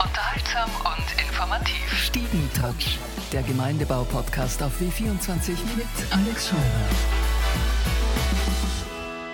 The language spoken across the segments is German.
Unterhaltsam und informativ. Stiegentouch, der Gemeindebau-Podcast auf W24 mit Alex Scheuer.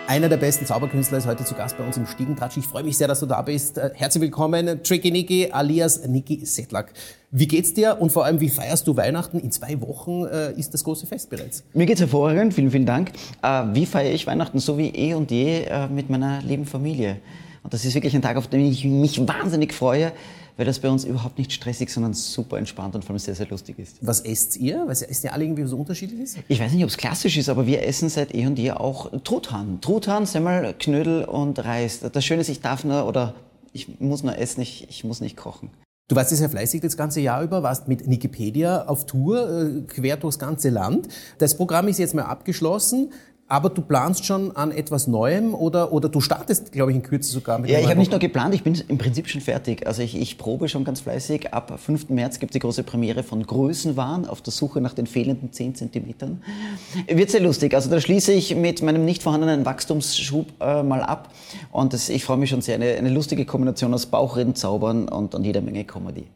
Einer der besten Zauberkünstler ist heute zu Gast bei uns im Stiegentratsch. Ich freue mich sehr, dass du da bist. Äh, herzlich willkommen, Tricky Niki alias Niki Sedlak. Wie geht's dir und vor allem, wie feierst du Weihnachten? In zwei Wochen äh, ist das große Fest bereits. Mir geht's hervorragend, vielen, vielen Dank. Äh, wie feiere ich Weihnachten? So wie eh und je äh, mit meiner lieben Familie. Und das ist wirklich ein Tag, auf den ich mich wahnsinnig freue weil das bei uns überhaupt nicht stressig, sondern super entspannt und vor allem sehr, sehr lustig ist. Was esst ihr? Weil es essen ja alle irgendwie so unterschiedlich ist. Ich weiß nicht, ob es klassisch ist, aber wir essen seit eh und je auch Truthahn. Truthahn, Semmel, Knödel und Reis. Das Schöne ist, ich darf nur oder ich muss nur essen, ich, ich muss nicht kochen. Du warst ja sehr fleißig das ganze Jahr über, warst mit Wikipedia auf Tour, äh, quer durchs ganze Land. Das Programm ist jetzt mal abgeschlossen. Aber du planst schon an etwas Neuem oder, oder du startest, glaube ich, in Kürze sogar mit Ja, ich habe nicht nur geplant, ich bin im Prinzip schon fertig. Also ich, ich probe schon ganz fleißig. Ab 5. März gibt es die große Premiere von Größenwahn auf der Suche nach den fehlenden 10 Zentimetern. Wird sehr lustig. Also da schließe ich mit meinem nicht vorhandenen Wachstumsschub äh, mal ab. Und das, ich freue mich schon sehr. Eine, eine lustige Kombination aus Bauchreden, Zaubern und, und jeder Menge Comedy.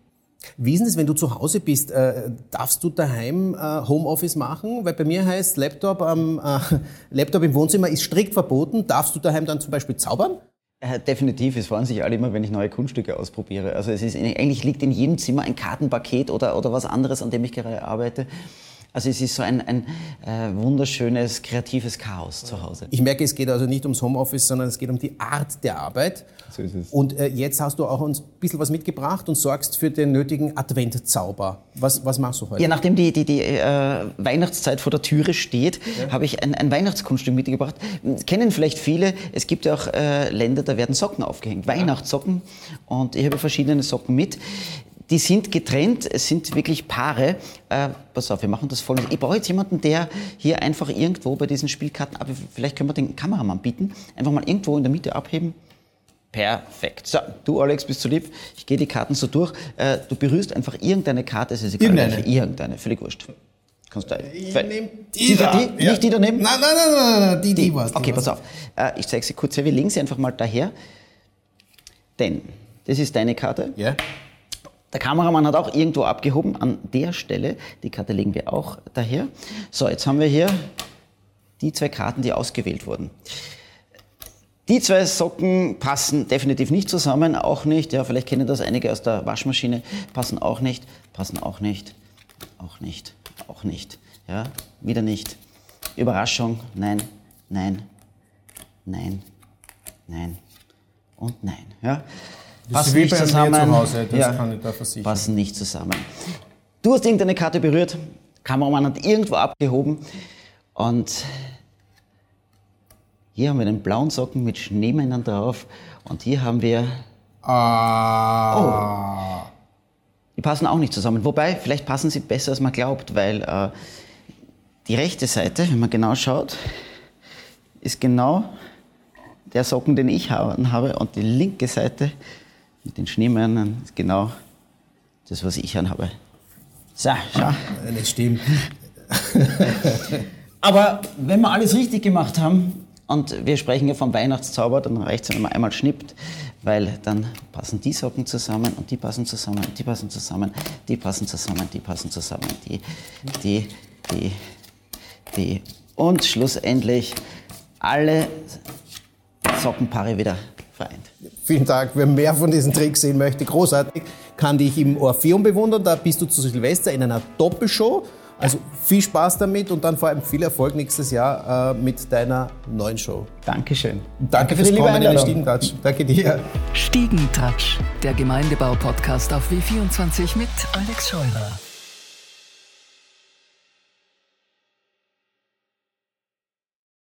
Wie ist es, wenn du zu Hause bist? Äh, darfst du daheim äh, Homeoffice machen? Weil bei mir heißt Laptop, am, äh, Laptop im Wohnzimmer ist strikt verboten. Darfst du daheim dann zum Beispiel zaubern? Definitiv, es freuen sich alle immer, wenn ich neue Kunststücke ausprobiere. Also es ist, eigentlich liegt in jedem Zimmer ein Kartenpaket oder, oder was anderes, an dem ich gerade arbeite. Also es ist so ein, ein äh, wunderschönes, kreatives Chaos zu Hause. Ich merke, es geht also nicht ums Homeoffice, sondern es geht um die Art der Arbeit. So ist es. Und äh, jetzt hast du auch uns ein bisschen was mitgebracht und sorgst für den nötigen Adventzauber. Was, was machst du heute? Ja, nachdem die, die, die äh, Weihnachtszeit vor der Türe steht, ja. habe ich ein, ein Weihnachtskunststück mitgebracht. Kennen vielleicht viele, es gibt ja auch äh, Länder, da werden Socken aufgehängt, Weihnachtssocken. Und ich habe verschiedene Socken mit. Die sind getrennt, es sind wirklich Paare. Äh, pass auf, wir machen das voll. Ich brauche jetzt jemanden, der hier einfach irgendwo bei diesen Spielkarten, aber vielleicht können wir den Kameramann bieten, einfach mal irgendwo in der Mitte abheben. Perfekt. So, du Alex bist zu lieb. Ich gehe die Karten so durch. Äh, du berührst einfach irgendeine Karte, es ist egal, irgendeine. irgendeine, völlig wurscht. Kannst du ich nehme die, die, da. die ja. Nicht die daneben? Nein, nein, nein, nein, nein die, die, die was. Okay, pass auf. Äh, ich zeige sie kurz her. Wir legen sie einfach mal daher. Denn das ist deine Karte. Ja. Der Kameramann hat auch irgendwo abgehoben an der Stelle. Die Karte legen wir auch daher. So, jetzt haben wir hier die zwei Karten, die ausgewählt wurden. Die zwei Socken passen definitiv nicht zusammen, auch nicht. Ja, vielleicht kennen das einige aus der Waschmaschine. Passen auch nicht, passen auch nicht, auch nicht, auch nicht. Ja, wieder nicht. Überraschung, nein, nein, nein, nein und nein. Ja. Das passen nicht zusammen. Zu Hause, das ja, kann ich da versichern. Passen nicht zusammen. Du hast irgendeine Karte berührt, Kameramann hat irgendwo abgehoben und hier haben wir den blauen Socken mit Schneemännern drauf und hier haben wir. Ah. Oh, die passen auch nicht zusammen. Wobei, vielleicht passen sie besser, als man glaubt, weil äh, die rechte Seite, wenn man genau schaut, ist genau der Socken, den ich habe, und die linke Seite mit den Schneemännern ist genau das, was ich anhabe. So, schau. Das stimmt. Aber wenn wir alles richtig gemacht haben, und wir sprechen ja vom Weihnachtszauber, dann reicht es, wenn man einmal schnippt, weil dann passen die Socken zusammen und die passen zusammen, die passen zusammen, die passen zusammen, die passen zusammen, die, die, die, die. Und schlussendlich alle Sockenpaare wieder vereint. Vielen Dank. Wer mehr von diesen Tricks sehen möchte, großartig, kann dich im Orpheum bewundern. Da bist du zu Silvester in einer Doppelshow. Also viel Spaß damit und dann vor allem viel Erfolg nächstes Jahr äh, mit deiner neuen Show. Dankeschön. Danke, Danke fürs Kommen in den Stiegentouch. Danke dir. Stiegentouch, der Gemeindebau-Podcast auf W24 mit Alex Scheurer.